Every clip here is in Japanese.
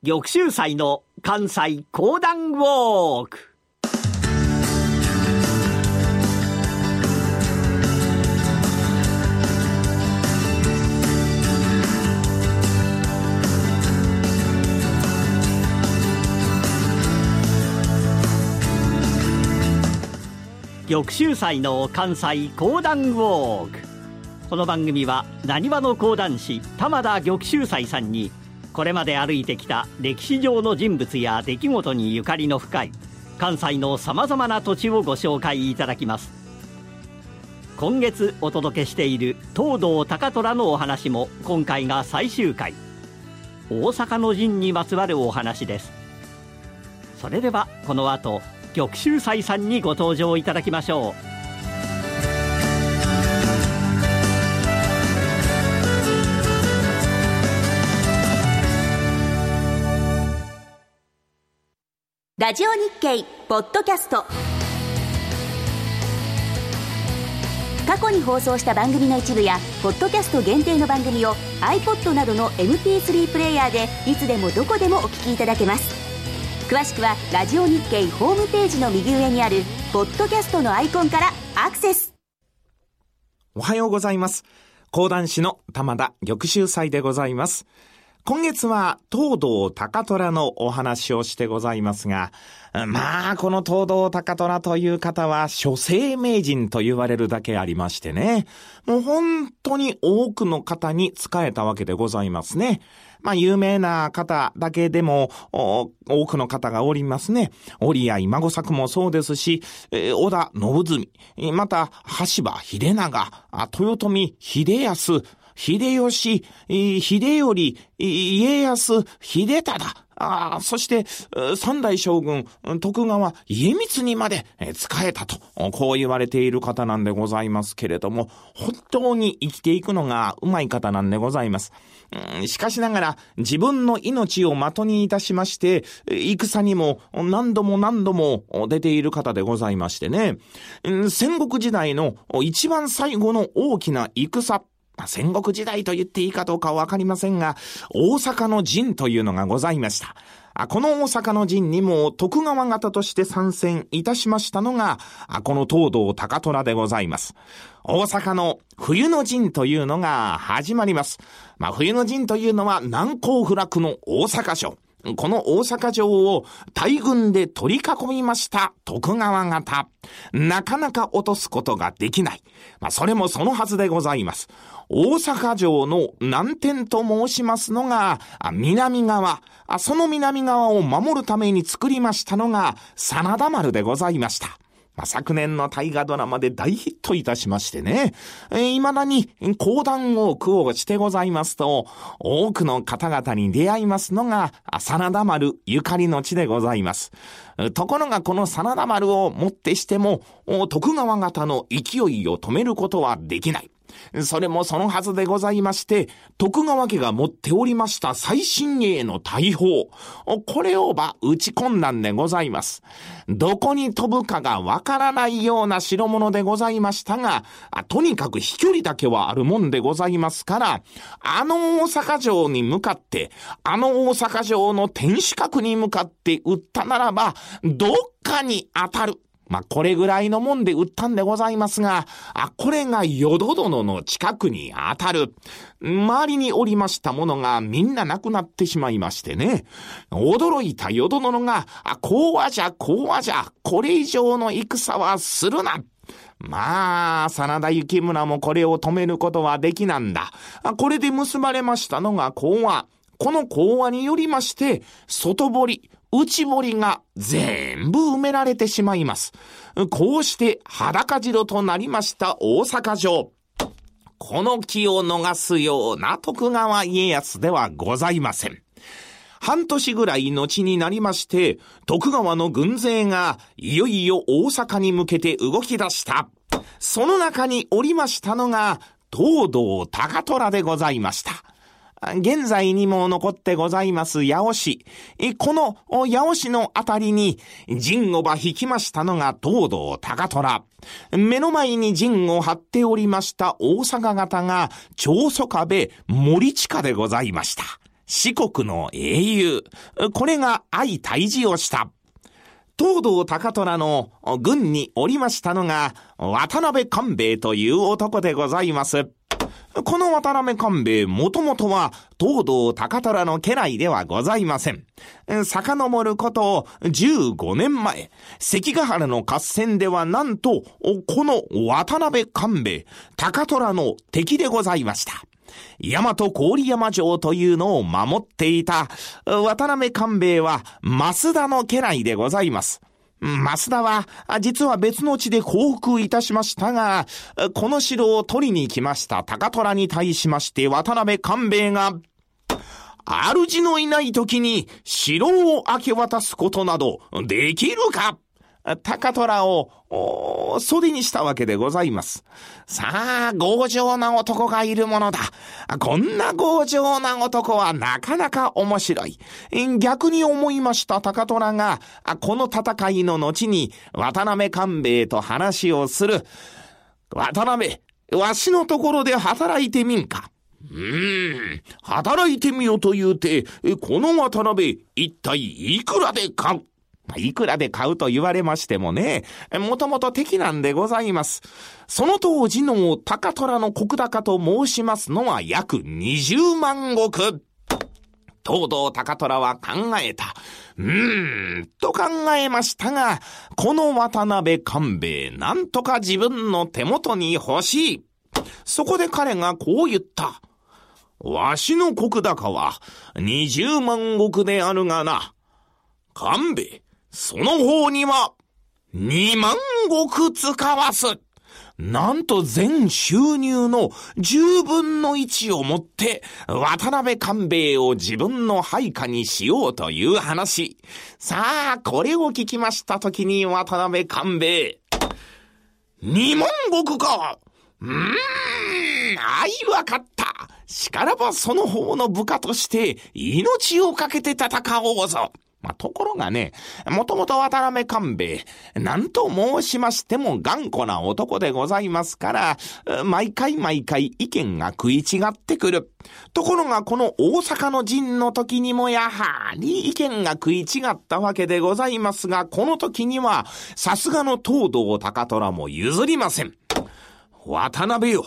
玉州祭の関西講談ウォーク。玉州祭の関西講談ウォーク。この番組はなにわの講談師玉田玉州祭さんにこれまで歩いてきた歴史上の人物や出来事にゆかりの深い関西のさまざまな土地をご紹介いただきます。今月お届けしている東堂高虎のお話も今回が最終回。大阪の陣にまつわるお話です。それではこの後玉州祭さんにご登場いただきましょう。ラジオ日経ポッドキャスト。過去に放送した番組の一部やポッドキャスト限定の番組を iPod などの MP3 プレイヤーでいつでもどこでもお聞きいただけます。詳しくはラジオ日経ホームページの右上にあるポッドキャストのアイコンからアクセス。おはようございます。講談師の玉田玉秀祭でございます。今月は東堂高虎のお話をしてございますが、まあ、この東堂高虎という方は、諸世名人と言われるだけありましてね。もう本当に多くの方に仕えたわけでございますね。まあ、有名な方だけでも、多くの方がおりますね。折合孫作もそうですし、えー、小田信純、また、橋場秀長、豊臣秀康、秀吉、秀頼、家康、秀忠、あそして、三代将軍、徳川家光にまで使えたと、こう言われている方なんでございますけれども、本当に生きていくのがうまい方なんでございます。しかしながら、自分の命を的にいたしまして、戦にも何度も何度も出ている方でございましてね、戦国時代の一番最後の大きな戦、戦国時代と言っていいかどうかわかりませんが、大阪の陣というのがございました。この大阪の陣にも徳川方として参戦いたしましたのが、この東道高虎でございます。大阪の冬の陣というのが始まります。まあ、冬の陣というのは難攻不落の大阪城。この大阪城を大軍で取り囲みました徳川方。なかなか落とすことができない。まあ、それもそのはずでございます。大阪城の南天と申しますのが、南側。その南側を守るために作りましたのが、真田丸でございました。まあ、昨年の大河ドラマで大ヒットいたしましてね、えー、未だに講談多くをしてございますと、多くの方々に出会いますのが、真田丸ゆかりの地でございます。ところがこの真田丸をもってしても、徳川方の勢いを止めることはできない。それもそのはずでございまして、徳川家が持っておりました最新鋭の大砲。これをば打ち込んだんでございます。どこに飛ぶかがわからないような代物でございましたが、とにかく飛距離だけはあるもんでございますから、あの大阪城に向かって、あの大阪城の天守閣に向かって撃ったならば、どっかに当たる。まあ、これぐらいのもんで売ったんでございますが、あ、これが淀殿の近くに当たる。周りにおりましたものがみんななくなってしまいましてね。驚いた淀殿が、あ、こうはじゃ、こうはじゃ、これ以上の戦はするな。まあ、真田幸村もこれを止めることはできなんだ。あこれで結ばれましたのが講和。この講和によりまして、外堀、内堀が全部埋められてしまいます。こうして裸城となりました大阪城。この気を逃すような徳川家康ではございません。半年ぐらい後になりまして、徳川の軍勢がいよいよ大阪に向けて動き出した。その中におりましたのが、東堂高虎でございました。現在にも残ってございます八尾市。この八尾市のあたりに陣をば引きましたのが東堂高虎。目の前に陣を張っておりました大阪方が長宗我部森近でございました。四国の英雄。これが相退治をした。東堂高虎の軍におりましたのが、渡辺官兵衛という男でございます。この渡辺官兵衛、もともとは、東堂高虎の家来ではございません。遡ること15年前、関ヶ原の合戦ではなんと、この渡辺官兵衛、高虎の敵でございました。大和郡山城というのを守っていた、渡辺官兵衛は、増田の家来でございます。増田は、実は別の地で降伏いたしましたが、この城を取りに来ました。高虎に対しまして渡辺官兵衛が、主のいない時に城を明け渡すことなどできるか？高虎を、袖にしたわけでございます。さあ、強情な男がいるものだ。こんな強情な男はなかなか面白い。逆に思いました高虎が、この戦いの後に渡辺官兵衛と話をする。渡辺、わしのところで働いてみんか。うーん、働いてみよと言うて、この渡辺、一体いくらで買ういくらで買うと言われましてもね、もともと敵なんでございます。その当時の高虎の国高と申しますのは約20万石。東堂高虎は考えた。うーん、と考えましたが、この渡辺官兵衛、なんとか自分の手元に欲しい。そこで彼がこう言った。わしの国高は20万石であるがな。官兵衛、その方には、二万石使わす。なんと全収入の十分の一をもって、渡辺官兵衛を自分の配下にしようという話。さあ、これを聞きましたときに渡辺官兵衛。二万石かうーん、あいわかった。しからばその方の部下として命をかけて戦おうぞ。まあ、ところがね、もともと渡辺官兵衛、なんと申しましても頑固な男でございますから、毎回毎回意見が食い違ってくる。ところがこの大阪の陣の時にもやはり意見が食い違ったわけでございますが、この時には、さすがの東堂高虎も譲りません。渡辺よ、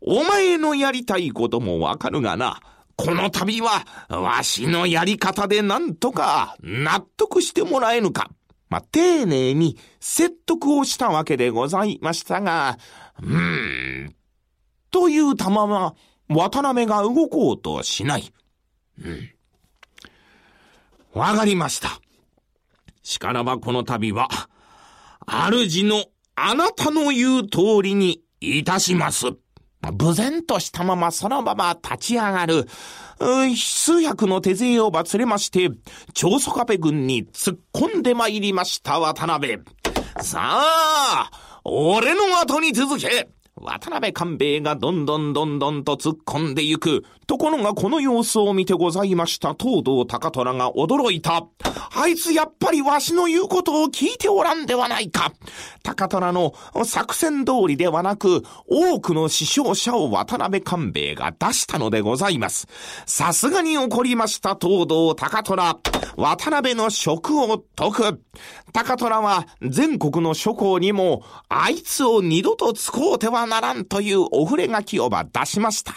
お前のやりたいこともわかるがな、この度は、わしのやり方でなんとか納得してもらえぬか。まあ、丁寧に説得をしたわけでございましたが、うーん、という玉は、渡辺が動こうとしない。うん。わかりました。しからばこの度は、主のあなたの言う通りにいたします。無然としたままそのまま立ち上がる。数百の手勢をばつれまして、長宗壁軍に突っ込んで参りました渡辺。さあ、俺の後に続け渡辺官兵衛がどんどんどんどんと突っ込んでゆく。ところがこの様子を見てございました東堂高虎が驚いた。あいつやっぱりわしの言うことを聞いておらんではないか。高虎の作戦通りではなく、多くの死傷者を渡辺官兵衛が出したのでございます。さすがに怒りました東堂高虎。渡辺の職を解く。高虎は全国の諸侯にも、あいつを二度と使うてはならんというお触れ書きをば出しました。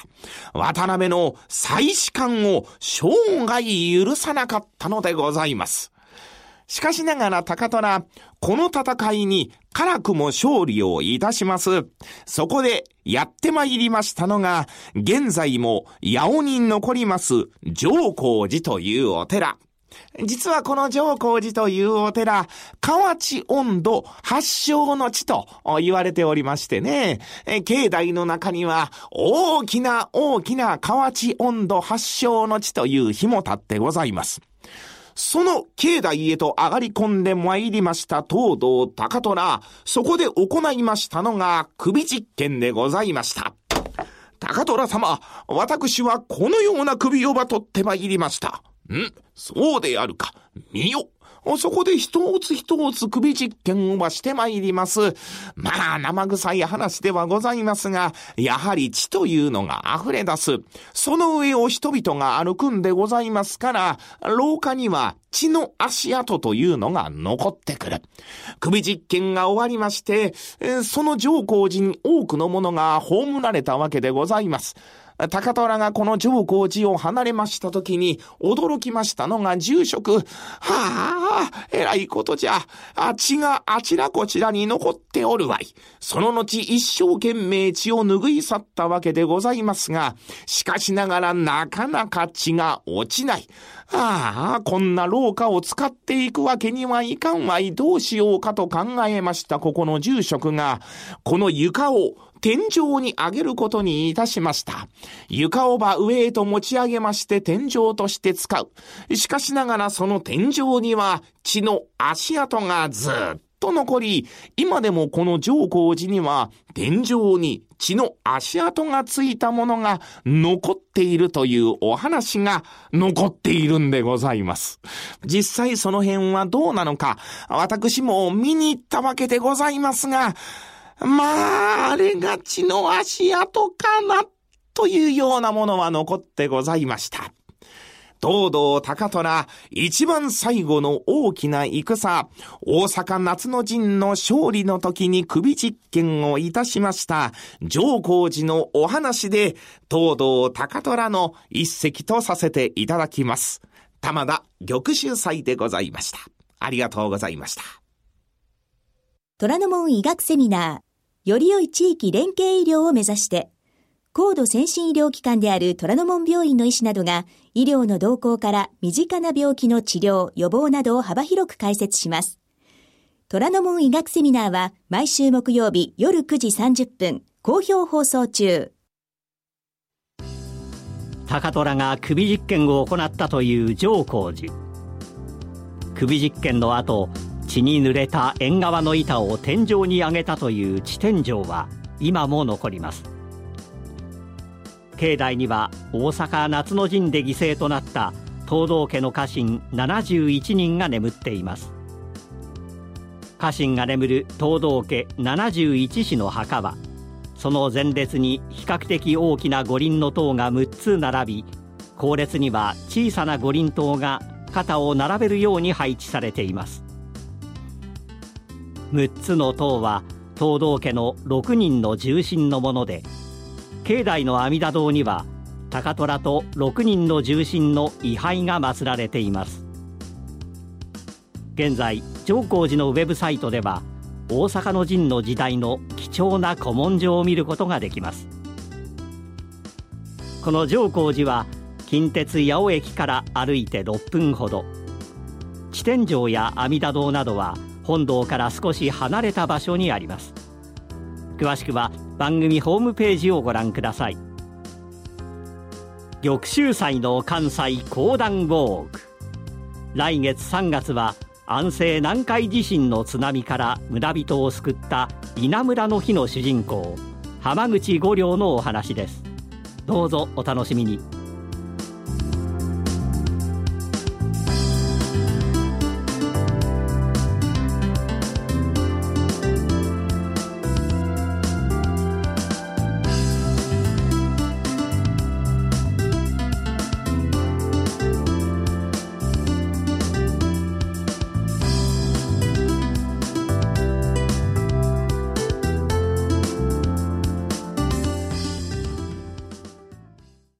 渡辺の再士官を生涯許さなかったのでございます。しかしながら高虎、この戦いに辛くも勝利をいたします。そこでやって参りましたのが、現在も八尾に残ります上皇寺というお寺。実はこの上皇寺というお寺、河内温度発祥の地と言われておりましてね、境内の中には大きな大きな河内温度発祥の地という日も立ってございます。その境内へと上がり込んで参りました東堂高虎、そこで行いましたのが首実験でございました。高虎様、私はこのような首をば取って参りました。ん？そうであるか。見よ。そこで一つ一つ首実験をしてまいります。まあ、生臭い話ではございますが、やはり血というのが溢れ出す。その上を人々が歩くんでございますから、廊下には血の足跡というのが残ってくる。首実験が終わりまして、その上皇寺に多くの者が葬られたわけでございます。高虎がこの上皇寺を離れました時に驚きましたのが住職。はあ、えらいことじゃ。あ血があちらこちらに残っておるわい。その後一生懸命血を拭い去ったわけでございますが、しかしながらなかなか血が落ちない。ああ、こんな廊下を使っていくわけにはいかんわい。どうしようかと考えましたここの住職が、この床を天井に上げることにいたしました。床をば上へと持ち上げまして天井として使う。しかしながらその天井には血の足跡がずっと残り、今でもこの上皇寺には天井に血の足跡がついたものが残っているというお話が残っているんでございます。実際その辺はどうなのか、私も見に行ったわけでございますが、まあ、あれが血の足跡かな、というようなものは残ってございました。東堂高虎、一番最後の大きな戦、大阪夏の陣の勝利の時に首実験をいたしました、上皇寺のお話で、東堂高虎の一席とさせていただきます。玉田玉秀祭でございました。ありがとうございました。虎ノ門医学セミナーより良い地域連携医療を目指して、高度先進医療機関である虎ノ門病院の医師などが、医療の動向から身近な病気の治療、予防などを幅広く解説します。虎ノ門医学セミナーは毎週木曜日夜9時30分、好評放送中。高虎が首実験を行ったという上皇寺。首実験の後、血に濡れた縁側の板を天井に上げたという地天井は今も残ります。境内には大阪夏の陣で犠牲となった東道家の家臣71人が眠っています。家臣が眠る東道家71子の墓はその前列に比較的大きな五輪の塔が6つ並び後列には小さな五輪塔が肩を並べるように配置されています。6つの塔は東道家の6人の重臣のもので境内の阿弥陀堂には高虎と6人の重臣の位牌が祀られています。現在上皇寺のウェブサイトでは大阪の陣の時代の貴重な古文書を見ることができます。この上皇寺は近鉄八尾駅から歩いて6分ほど。地天井や阿弥陀堂などは本堂から少し離れた場所にあります。詳しくは番組ホームページをご覧ください。玉州祭の関西講談ウォーク来月3月は安政南海地震の津波から村人を救った稲村の日の主人公浜口五両のお話です。どうぞお楽しみに。